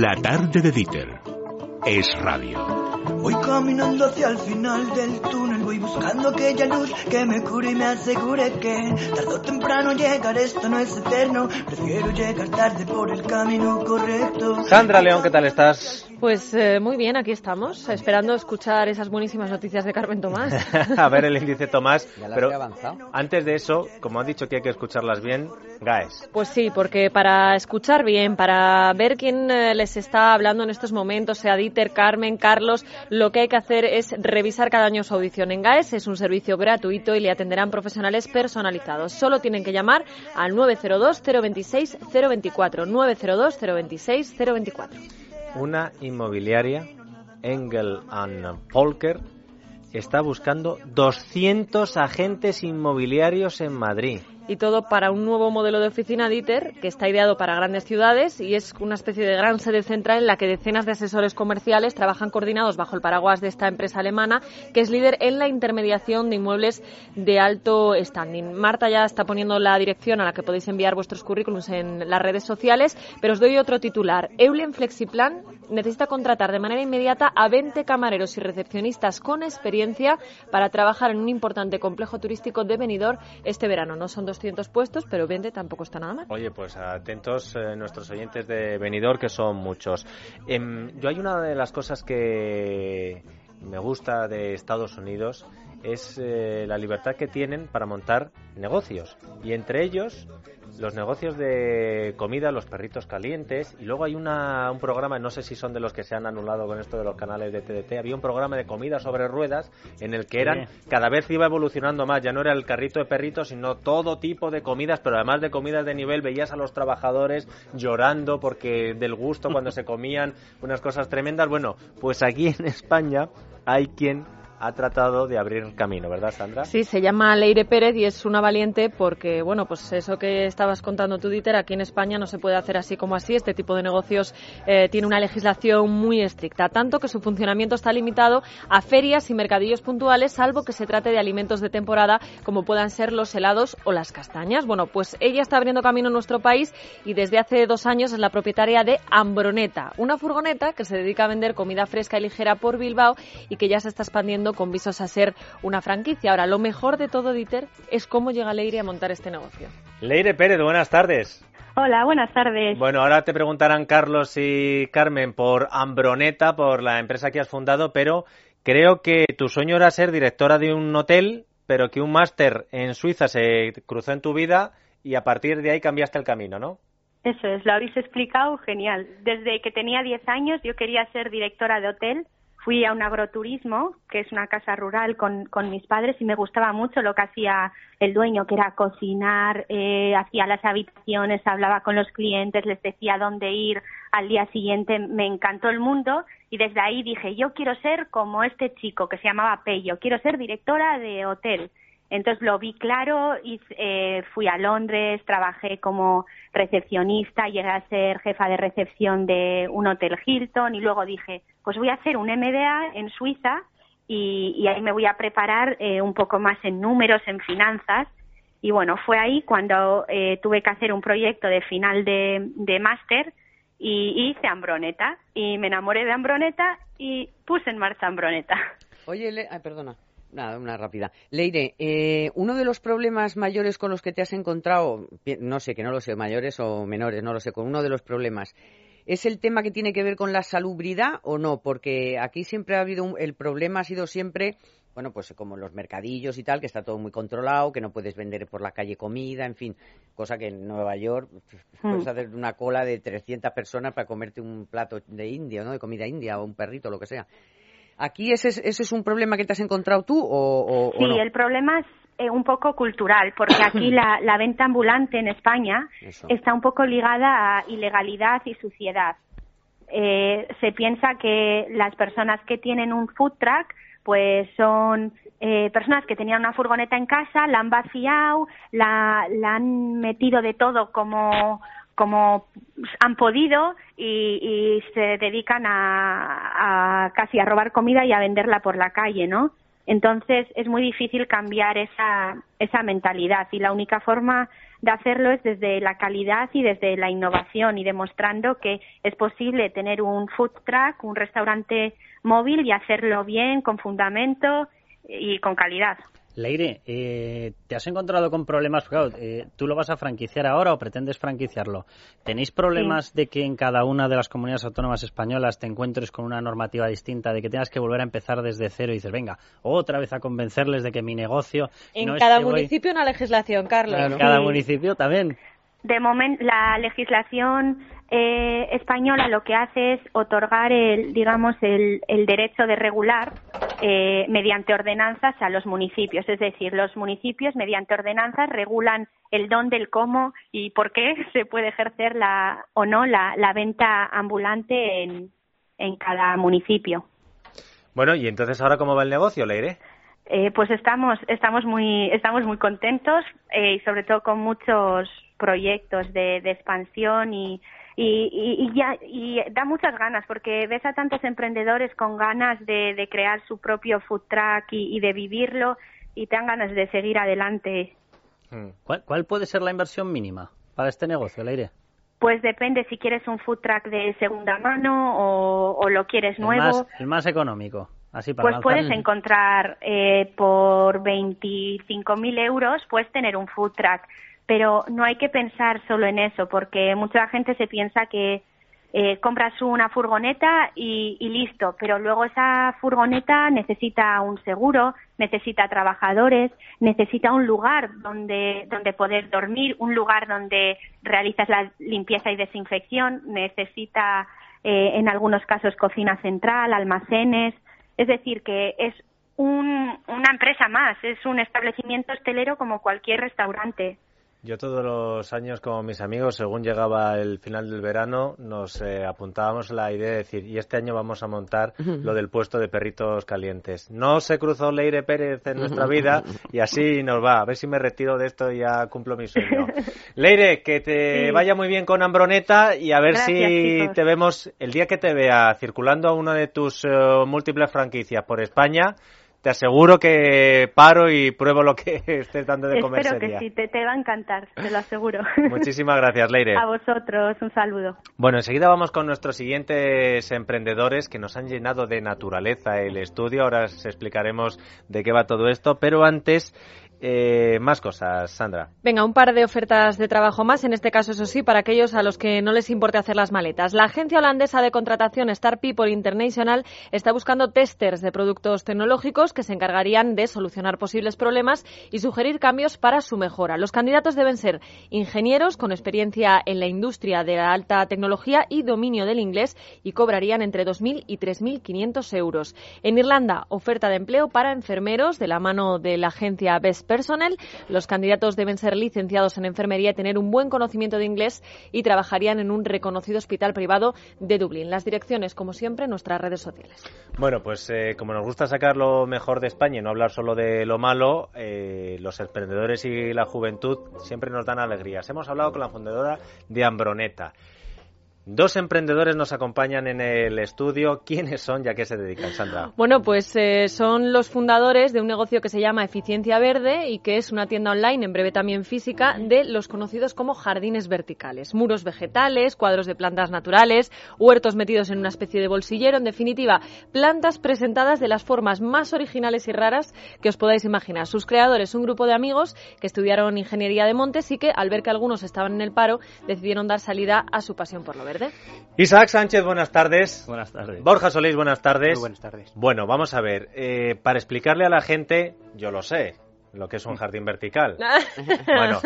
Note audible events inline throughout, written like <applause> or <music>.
La tarde de Dieter es radio. Voy caminando hacia el final del túnel, voy buscando aquella luz que me cure y me asegure que tarde o temprano llegar, esto no es eterno, prefiero llegar tarde por el camino correcto. Sandra León, ¿qué tal estás? Pues eh, muy bien, aquí estamos, esperando escuchar esas buenísimas noticias de Carmen Tomás. <laughs> a ver el índice Tomás, Ya pero antes de eso, como han dicho que hay que escucharlas bien, Gaes. Pues sí, porque para escuchar bien, para ver quién eh, les está hablando en estos momentos, sea Dieter, Carmen, Carlos, lo que hay que hacer es revisar cada año su audición en GAES. Es un servicio gratuito y le atenderán profesionales personalizados. Solo tienen que llamar al 902-026-024. 902-026-024. Una inmobiliaria, Engel and Polker, está buscando 200 agentes inmobiliarios en Madrid. Y todo para un nuevo modelo de oficina Dieter que está ideado para grandes ciudades y es una especie de gran sede central en la que decenas de asesores comerciales trabajan coordinados bajo el paraguas de esta empresa alemana que es líder en la intermediación de inmuebles de alto standing. Marta ya está poniendo la dirección a la que podéis enviar vuestros currículums en las redes sociales, pero os doy otro titular. Eulen Flexiplan necesita contratar de manera inmediata a 20 camareros y recepcionistas con experiencia para trabajar en un importante complejo turístico de Benidorm este verano. No son 200 puestos, pero 20 tampoco está nada mal. Oye, pues atentos eh, nuestros oyentes de Benidorm, que son muchos. Em, yo hay una de las cosas que me gusta de Estados Unidos es eh, la libertad que tienen para montar negocios y entre ellos los negocios de comida, los perritos calientes y luego hay una, un programa, no sé si son de los que se han anulado con esto de los canales de TDT, había un programa de comida sobre ruedas en el que eran, cada vez iba evolucionando más, ya no era el carrito de perritos, sino todo tipo de comidas, pero además de comidas de nivel, veías a los trabajadores llorando porque del gusto cuando se comían <laughs> unas cosas tremendas. Bueno, pues aquí en España hay quien ha tratado de abrir camino, ¿verdad, Sandra? Sí, se llama Leire Pérez y es una valiente porque, bueno, pues eso que estabas contando tú, Dieter, aquí en España no se puede hacer así como así. Este tipo de negocios eh, tiene una legislación muy estricta, tanto que su funcionamiento está limitado a ferias y mercadillos puntuales, salvo que se trate de alimentos de temporada, como puedan ser los helados o las castañas. Bueno, pues ella está abriendo camino en nuestro país y desde hace dos años es la propietaria de Ambroneta, una furgoneta que se dedica a vender comida fresca y ligera por Bilbao y que ya se está expandiendo con visos a ser una franquicia. Ahora, lo mejor de todo, Dieter, es cómo llega Leire a montar este negocio. Leire Pérez, buenas tardes. Hola, buenas tardes. Bueno, ahora te preguntarán Carlos y Carmen por Ambroneta, por la empresa que has fundado, pero creo que tu sueño era ser directora de un hotel, pero que un máster en Suiza se cruzó en tu vida y a partir de ahí cambiaste el camino, ¿no? Eso es, lo habéis explicado genial. Desde que tenía 10 años yo quería ser directora de hotel. Fui a un agroturismo, que es una casa rural, con, con mis padres y me gustaba mucho lo que hacía el dueño, que era cocinar, eh, hacía las habitaciones, hablaba con los clientes, les decía dónde ir al día siguiente. Me encantó el mundo y desde ahí dije, yo quiero ser como este chico que se llamaba Pello, quiero ser directora de hotel. Entonces lo vi claro y eh, fui a Londres, trabajé como recepcionista, llegué a ser jefa de recepción de un hotel Hilton y luego dije, pues voy a hacer un MBA en Suiza y, ahí me voy a preparar eh, un poco más en números, en finanzas. Y bueno, fue ahí cuando eh, tuve que hacer un proyecto de final de, máster y, y hice Ambroneta y me enamoré de Ambroneta y puse en marcha Ambroneta. Oye, Le- ay, perdona. Nada, una rápida. Leire, eh, uno de los problemas mayores con los que te has encontrado, no sé, que no lo sé, mayores o menores, no lo sé, con uno de los problemas, ¿es el tema que tiene que ver con la salubridad o no? Porque aquí siempre ha habido, un- el problema ha sido siempre, bueno, pues como los mercadillos y tal, que está todo muy controlado, que no puedes vender por la calle comida, en fin, cosa que en Nueva York pues, puedes Mm. hacer una cola de 300 personas para comerte un plato de India, ¿no? De comida india o un perrito, lo que sea. ¿Aquí ese es, ese es un problema que te has encontrado tú o, o- o Sí, no? el problema es eh, un poco cultural, porque aquí <coughs> la, la venta ambulante en España Eso. está un poco ligada a ilegalidad y suciedad. Eh, se piensa que las personas que tienen un food truck pues son eh, personas que tenían una furgoneta en casa, la han vaciado, la, la han metido de todo como como han podido y, se dedican a, a casi a robar comida y a venderla por la calle, ¿no? Entonces es muy difícil cambiar esa, esa mentalidad y la única forma de hacerlo es desde la calidad y desde la innovación y demostrando que es posible tener un food truck, un restaurante móvil y hacerlo bien, con fundamento y con calidad. Leire, eh, ¿te has encontrado con problemas? Claro, eh, ¿Tú lo vas a franquiciar ahora o pretendes franquiciarlo? ¿Tenéis problemas de que en cada una de las comunidades autónomas españolas te encuentres con una normativa distinta, de que tengas que volver a empezar desde cero y dices, venga, otra vez a convencerles de que mi negocio... En cada municipio una legislación, Carlos. En cada municipio también. De momento, la legislación eh, española lo que hace es otorgar el, digamos, el, derecho de regular eh, mediante ordenanzas a los municipios. Es decir, los municipios mediante ordenanzas regulan el dónde, el cómo y por qué <laughs> se puede ejercer la, o no la, venta ambulante en, en cada municipio. Bueno, y entonces ahora cómo va el negocio, Leire? Eh, pues estamos estamos muy estamos muy contentos eh, y sobre todo con muchos proyectos de expansión y, y, ya, y da muchas ganas porque ves a tantos emprendedores con ganas de, crear su propio food truck y, de vivirlo y te dan ganas de seguir adelante. Hmm. ¿Cuál, puede ser la inversión mínima para este negocio, Leire? Pues depende si quieres un food truck de segunda mano o, lo quieres nuevo. el más económico. Así para pues puedes encontrar eh, por 25.000 euros, puedes tener un food truck pero no hay que pensar solo en eso, porque mucha gente se piensa que eh, compras una furgoneta y, listo, pero luego esa furgoneta necesita un seguro, necesita trabajadores, necesita un lugar donde, donde poder dormir, un lugar donde realizas la limpieza y desinfección, necesita eh, en algunos casos cocina central, almacenes, es decir, que es una empresa más, es un establecimiento hostelero como cualquier restaurante. Yo todos los años con mis amigos, según llegaba el final del verano, nos eh, apuntábamos la idea de decir, y este año vamos a montar lo del puesto de perritos calientes. No se cruzó Leire Pérez en nuestra vida y así nos va. A ver si me retiro de esto y ya cumplo mi sueño. <laughs> Leire, que te vaya muy bien con Ambroneta y a ver si te vemos el día que te vea circulando a una de tus eh, múltiples franquicias por España te aseguro que paro y pruebo lo que <laughs> estés dando de comer. Espero que sí, te, te, va a encantar, te lo aseguro. <laughs> Muchísimas gracias, Leire. A vosotros, un saludo. Bueno, enseguida vamos con nuestros siguientes emprendedores que nos han llenado de naturaleza el estudio. Ahora os explicaremos de qué va todo esto, pero antes eh, más cosas, Sandra. Venga, un par de ofertas de trabajo más, en este caso, eso sí, para aquellos a los que no les importe hacer las maletas. La agencia holandesa de contratación Star People International está buscando testers de productos tecnológicos que se encargarían de solucionar posibles problemas y sugerir cambios para su mejora. Los candidatos deben ser ingenieros con experiencia en la industria de la alta tecnología y dominio del inglés y cobrarían entre 2.000 y 3.500 euros. En Irlanda, oferta de empleo para enfermeros de la mano de la agencia Best Personnel. Los candidatos deben ser licenciados en enfermería y tener un buen conocimiento de inglés y trabajarían en un reconocido hospital privado de Dublín. Las direcciones, como siempre, en nuestras redes sociales. Bueno, pues eh, como nos gusta sacar lo mejor de España y no hablar solo de lo malo, eh, los emprendedores y la juventud siempre nos dan alegrías. Hemos hablado con la fundadora de Ambroneta. Dos emprendedores nos acompañan en el estudio. ¿Quiénes son y a qué se dedican, Sandra? Bueno, pues eh, son los fundadores de un negocio que se llama Eficiencia Verde y que es una tienda online, en breve también física, de los conocidos como jardines verticales. Muros vegetales, cuadros de plantas naturales, huertos metidos en una especie de bolsillero. En definitiva, plantas presentadas de las formas más originales y raras que os podáis imaginar. Sus creadores, un grupo de amigos que estudiaron ingeniería de montes y que, al ver que algunos estaban en el paro, decidieron dar salida a su pasión por lo verde. Isaac Sánchez, buenas tardes. Buenas tardes. Borja Solís, buenas tardes. buenas tardes. Bueno, vamos a ver. Eh, para explicarle a la gente, yo lo sé, lo que es un jardín vertical. <laughs> bueno,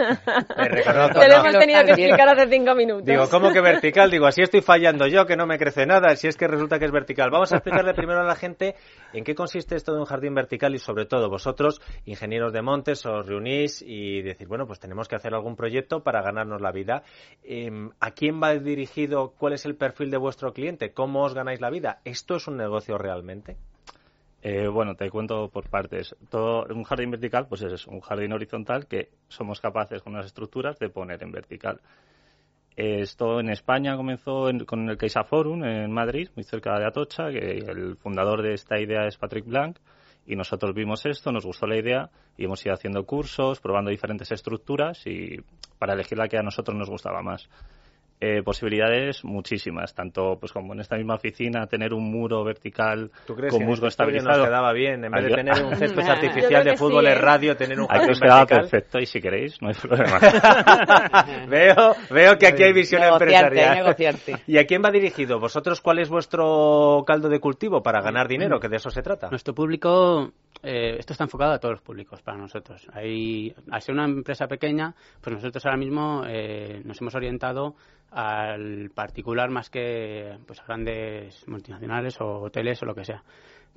me reconozco. Te lo hemos tenido que explicar hace cinco minutos. Digo, ¿cómo que vertical? Digo, así estoy fallando yo, que no me crece nada, si es que resulta que es vertical. Vamos a explicarle primero a la gente en qué consiste esto de un jardín vertical y sobre todo vosotros, ingenieros de montes, os reunís y decís, bueno, pues tenemos que hacer algún proyecto para ganarnos la vida. Em, ¿A quién va dirigido? ¿Cuál es el perfil de vuestro cliente? ¿Cómo os ganáis la vida? ¿Esto es un negocio realmente? Eh, bueno, te cuento por partes. Todo un jardín vertical, pues es un jardín horizontal que somos capaces con las estructuras de poner en vertical. Esto en España comenzó con el Caixa Forum en Madrid, muy cerca de Atocha, que el fundador de esta idea es Patrick Blanc, Y nosotros vimos esto, nos gustó la idea y hemos ido haciendo cursos, probando diferentes estructuras y para elegir la que a nosotros nos gustaba más. Eh, posibilidades muchísimas, tanto pues como en esta misma oficina tener un muro vertical ¿Tú crees con musgo estabilizado. nos quedaba bien? En vez de Yo- tener un <laughs> césped artificial de fútbol sí, en ¿eh? radio, tener un Aquí jardín vertical. perfecto y si queréis, no hay <laughs> problema. <laughs> veo, veo que aquí hay visión Negociante, empresarial. negociante. ¿Y a quién va dirigido? ¿Vosotros cuál es vuestro caldo de cultivo para ganar dinero? Que de eso se trata. Nuestro público, eh, esto está enfocado a todos los públicos para nosotros. Hay, al ser una empresa pequeña, pues nosotros ahora mismo eh, nos hemos orientado al particular más que pues a grandes multinacionales o hoteles o lo que sea.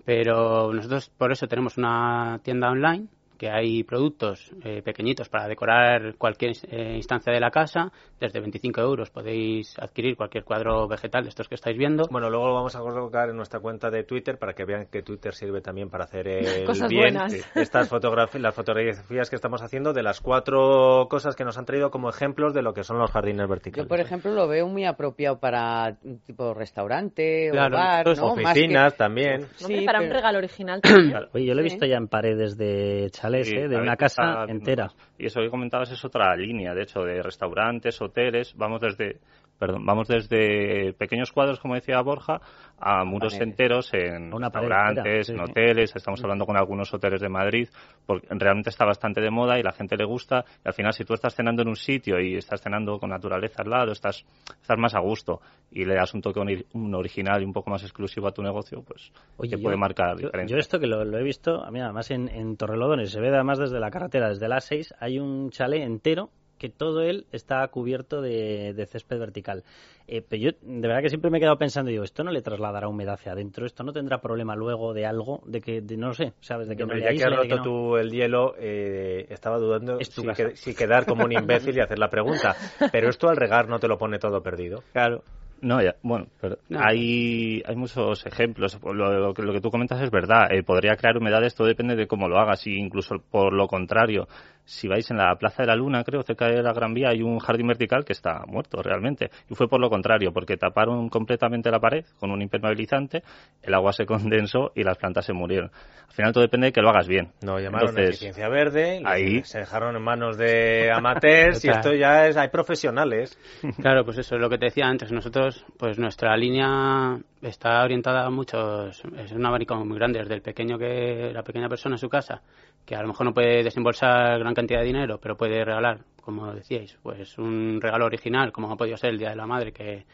Pero nosotros por eso tenemos una tienda online que hay productos eh, pequeñitos para decorar cualquier eh, instancia de la casa. Desde 25 euros podéis adquirir cualquier cuadro vegetal de estos que estáis viendo. Bueno, luego lo vamos a colocar en nuestra cuenta de Twitter para que vean que Twitter sirve también para hacer el Cosas bien. buenas. Estas fotografías, las fotografías que estamos haciendo de las cuatro cosas que nos han traído como ejemplos de lo que son los jardines verticales. Yo, por ejemplo, lo veo muy apropiado para un tipo restaurante Claro, o bar, ¿no? Más que- Oficinas también. Hombre, Sí, para un regalo original también. Claro, Oye, yo lo he visto ya en paredes de Sí, ¿eh? de una casa entera. Y eso que comentabas es otra línea, de hecho, de restaurantes, hoteles, vamos desde perdón, vamos desde pequeños cuadros, como decía Borja, a muros enteros en una restaurantes, en hoteles, estamos hablando con algunos hoteles de Madrid, porque realmente está bastante de moda y la gente le gusta, y al final si tú estás cenando en un sitio y estás cenando con naturaleza al lado, estás, estás más a gusto y le das un toque un original y un poco más exclusivo a tu negocio, pues Oye, te yo- puede marcar yo, diferencia. yo esto que lo, lo he visto, a mí además en, en Torrelodones, se ve además desde la carretera, desde las 6, hay un chalet entero que todo él está cubierto de, de césped vertical. Eh, pero yo de verdad que siempre me he quedado pensando, digo, esto no le trasladará humedad hacia adentro, esto no tendrá problema luego de algo, de que, de, no lo sé, ¿sabes? De que no ya que has roto que no- tú el hielo, eh, estaba dudando Es si, casa. que- si quedar como un imbécil y hacer la pregunta. Pero esto al regar no te lo pone todo perdido. Claro. No, ya, bueno, pero hay, hay muchos ejemplos. Lo, lo que tú comentas es verdad. Eh, podría crear humedades, todo depende de cómo lo hagas. Y incluso por lo contrario, si vais en la Plaza de la Luna, creo, cerca de la Gran Vía, hay un jardín vertical que está muerto realmente. Y fue por lo contrario, porque taparon completamente la pared con un impermeabilizante, el agua se <laughs> condensó y las plantas se murieron. Al final todo depende de que lo hagas bien. No llamaron a Entonces, eficiencia verde, ahí- se dejaron en manos de amateurs y esto ya es, hay profesionales. <laughs> Claro, pues eso es lo que te decía antes. Nosotros, pues nuestra línea está orientada a muchos, es un abanico muy grande, desde el pequeño que la pequeña persona en su casa, que a lo mejor no puede desembolsar gran cantidad de dinero, pero puede regalar, como decíais, pues un regalo original, como ha podido ser el Día de la Madre, que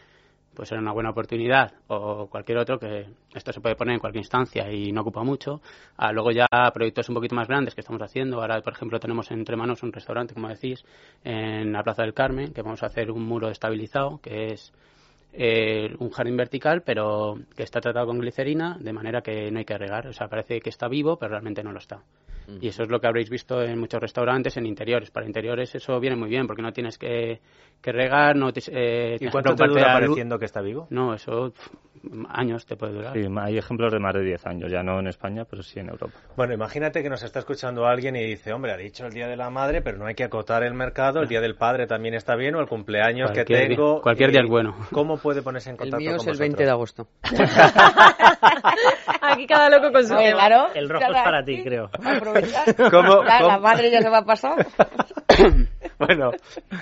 pues era una buena oportunidad, o cualquier otro, que esto se puede poner en cualquier instancia y no ocupa mucho. A luego ya proyectos un poquito más grandes que estamos haciendo. Ahora, por ejemplo, tenemos entre manos un restaurante, como decís, en la Plaza del Carmen, que vamos a hacer un muro estabilizado, que es eh, un jardín vertical, pero que está tratado con glicerina, de manera que no hay que regar. O sea, parece que está vivo, pero realmente no lo está. Y eso es lo que habréis visto en muchos restaurantes, en interiores. Para interiores eso viene muy bien, porque no tienes que, que regar, no te, eh, ¿Y cuánto te dura pareciendo que está vivo? No, eso años te puede durar. sí, hay ejemplos de más de 10 años, ya no en España, pero sí en Europa. Bueno, imagínate que nos está escuchando alguien y dice, hombre, ha dicho el Día de la Madre, pero no hay que acotar el mercado, el Día del Padre también está bien, o el cumpleaños que Cualquier día- tengo. cualquier y día es bueno. ¿Cómo puede ponerse en El contacto mío con es el 20 de agosto. <laughs> Aquí cada loco con su Oye, claro. El rojo es para ti, creo. Aprovechar. ¿Cómo- Ya, La cómo- madre ya se va a pasar. <coughs> Bueno,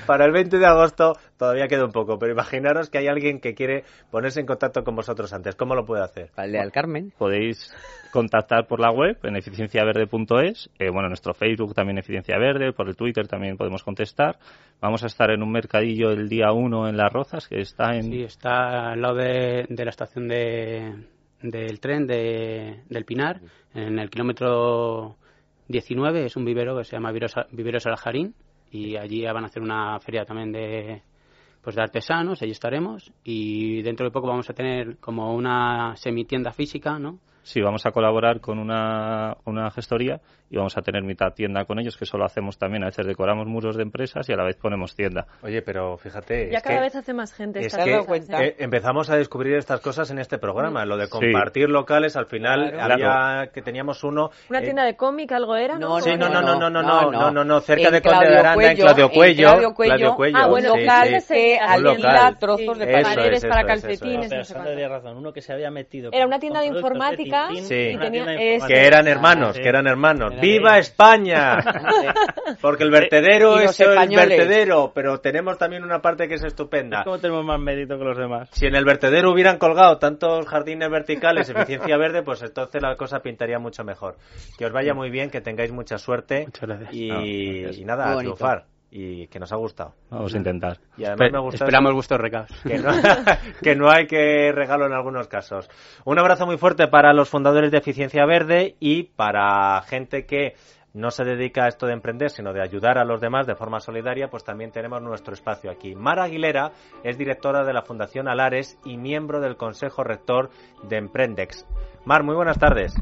para el 20 de agosto todavía queda un poco, pero imaginaros que hay alguien que quiere ponerse en contacto con vosotros antes. ¿Cómo lo puede hacer? Para el de al Carmen. Podéis contactar por la web en eficienciaverde.es, eh, bueno, nuestro Facebook también Eficiencia Verde, por el Twitter también podemos contestar. Vamos a estar en un mercadillo el día 1 en Las Rozas, que está en... Sí, está al lado de, de la estación de, del tren de, del Pinar, en el kilómetro 19, es un vivero que se llama Viveros, Aljarín, y allí van a hacer una feria también de pues de artesanos, allí estaremos, y dentro de poco vamos a tener como una semitienda física, ¿no? Sí, vamos a colaborar con una, una gestoría y vamos a tener mitad tienda con ellos, que eso lo hacemos también. A veces decoramos muros de empresas y a la vez ponemos tienda. Oye, pero fíjate. Ya es cada que- vez hace más gente Es dado cosas, cuenta? ¿eh? empezamos a descubrir estas cosas en este programa, lo de Sí. compartir locales. Al final Claro. había que teníamos uno. Una eh, tienda de cómic, algo era, ¿no? No, Sí, no, no, no, no, no, no, no, no, no, cerca En de Conde Claudio de Aranda, en Cuello, Claudio en Cuello. Claudio Cuello. Claudio Cuello, Ah, bueno, sí, local que alquila trozos de Eso pared. paredes es, para es, es. calcetines, no sé razón, uno que se había metido. Era una tienda de informática Sí. y tenía- tienda es- que eran hermanos, sí. que eran hermanos. Era ¡Viva España! <laughs> Porque el vertedero es el vertedero, pero tenemos también una parte que es estupenda. ¿Cómo tenemos más mérito que los demás? Si en el vertedero hubieran colgado tantos jardines verticales, <laughs> eficiencia verde, pues entonces la cosa pintaría mucho mejor. Que os vaya muy bien, que tengáis mucha suerte Muchas gracias. y, No, gracias. y nada, a triunfar. Y que nos ha gustado. Vamos a intentar. Y además Espe- me Esperamos vuestros recados. que no, <laughs> que no hay que regalo en algunos casos. Un abrazo muy fuerte para los fundadores de Eficiencia Verde y para gente que no se dedica a esto de emprender, sino de ayudar a los demás de forma solidaria, pues también tenemos nuestro espacio aquí. Mara Aguilera es directora de la Fundación Alares y miembro del Consejo Rector de Emprendex. Mar, muy buenas tardes.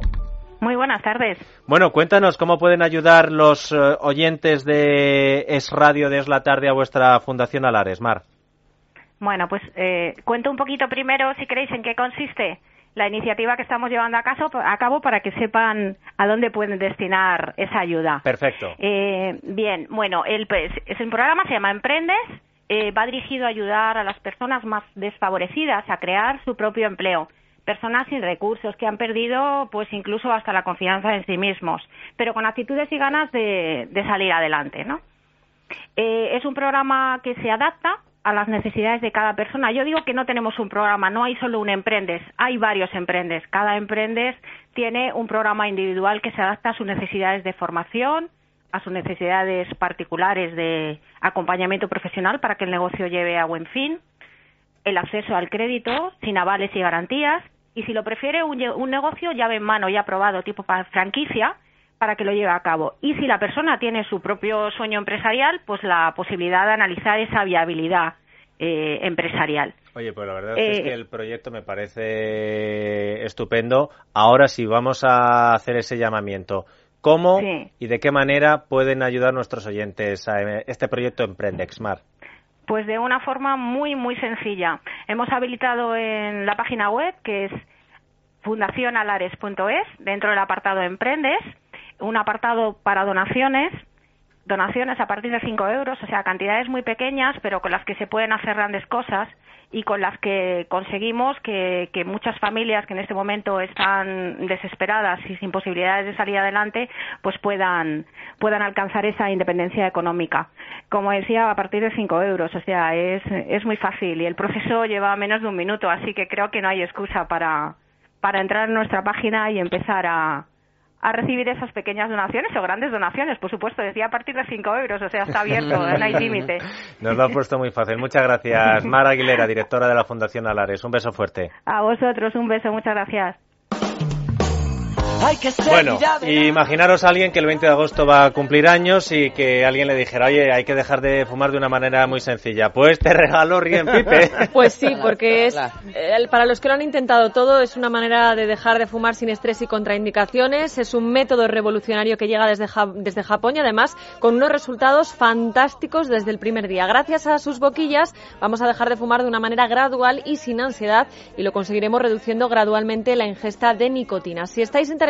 Muy buenas tardes. Bueno, cuéntanos cómo pueden ayudar los eh, oyentes de Es Radio de Es la Tarde a vuestra Fundación Alares, Mar. Bueno, pues eh, cuento un poquito primero, si queréis, en qué consiste la iniciativa que estamos llevando a, caso, a cabo para que sepan a dónde pueden destinar esa ayuda. Perfecto. Eh, bien, bueno, el, pues, es un programa, se llama Emprendes, eh, va dirigido a ayudar a las personas más desfavorecidas a crear su propio empleo. Personas sin recursos que han perdido, pues incluso hasta la confianza en sí mismos, pero con actitudes y ganas de, salir adelante, ¿no? Eh, es un programa que se adapta a las necesidades de cada persona. Yo digo que no tenemos un programa, no hay solo un emprendes, hay varios emprendes. Cada emprendes tiene un programa individual que se adapta a sus necesidades de formación, a sus necesidades particulares de acompañamiento profesional para que el negocio lleve a buen fin, el acceso al crédito sin avales y garantías, y si lo prefiere un, negocio llave en mano ya aprobado tipo franquicia para que lo lleve a cabo. Y si la persona tiene su propio sueño empresarial, pues la posibilidad de analizar esa viabilidad eh, empresarial. Oye, pues la verdad es Eh, que el proyecto me parece estupendo. Ahora sí, vamos a hacer ese llamamiento. ¿Cómo Sí. y de qué manera pueden ayudar nuestros oyentes a eh, este proyecto Emprendexmar? Pues de una forma muy, muy sencilla. Hemos habilitado en la página web, que es fundacionalares.es, dentro del apartado Emprendes, un apartado para donaciones, donaciones a partir de 5 euros, o sea, cantidades muy pequeñas, pero con las que se pueden hacer grandes cosas y con las que conseguimos que, que muchas familias que en este momento están desesperadas y sin posibilidades de salir adelante, pues puedan, puedan alcanzar esa independencia económica. Como decía, a partir de 5 euros, o sea, es, es muy fácil y el proceso <laughs> lleva menos de un minuto, así que creo que no hay excusa para, para entrar en nuestra página y empezar a, a recibir esas pequeñas donaciones o grandes donaciones, por supuesto, decía a partir de 5 euros, o sea, está abierto, no hay <laughs> límite. Nos lo ha puesto muy fácil. Muchas gracias, Mar Aguilera, directora de la Fundación Alares. Un beso fuerte. A vosotros un beso, muchas gracias. Bueno, imaginaros a alguien que el 20 de agosto va a cumplir años y que alguien le dijera, oye, hay que dejar de fumar de una manera muy sencilla. Pues te regalo Rien Pipe. <laughs> Pues sí, porque es eh, para los que lo han intentado todo es una manera de dejar de fumar sin estrés y contraindicaciones. Es un método revolucionario que llega desde, Ja- desde Japón y además con unos resultados fantásticos desde el primer día. Gracias a sus boquillas vamos a dejar de fumar de una manera gradual y sin ansiedad y lo conseguiremos reduciendo gradualmente la ingesta de nicotina. Si estáis interesados,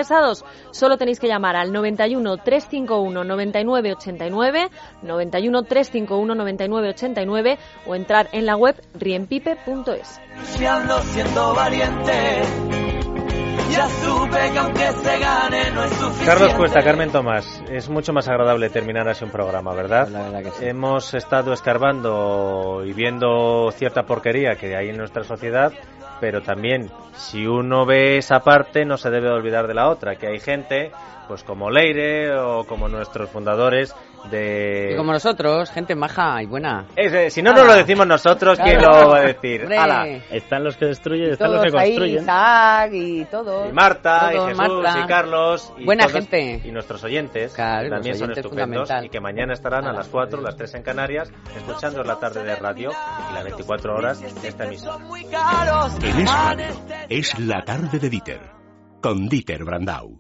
solo tenéis que llamar al 91 351 9989, 91 351 9989 o entrar en la web riempipe.es. Ya supe que aunque se gane no es suficiente. Carlos Cuesta, Carmen Tomás, es mucho más agradable terminar así un programa, ¿verdad? La verdad que sí. Hemos estado escarbando y viendo cierta porquería que hay en nuestra sociedad, pero también si uno ve esa parte no se debe olvidar de la otra, que hay gente, pues como Leire o como nuestros fundadores de... Y como nosotros, gente maja y buena. Ese, si no nos lo decimos nosotros, ¿quién Claro. lo va a decir? Están los que destruyen, están los que ahí, construyen. Isaac y todos. Y Marta, Todos, y Jesús, Marta. y Carlos. Y Buena todos- gente. Y nuestros oyentes, Claro, que los también son oyentes estupendos. fundamental. Y que mañana estarán a las 4, las 3 en Canarias, escuchando la tarde de radio y las 24 horas de esta emisora. En Es es la tarde de Dieter, con Dieter Brandau.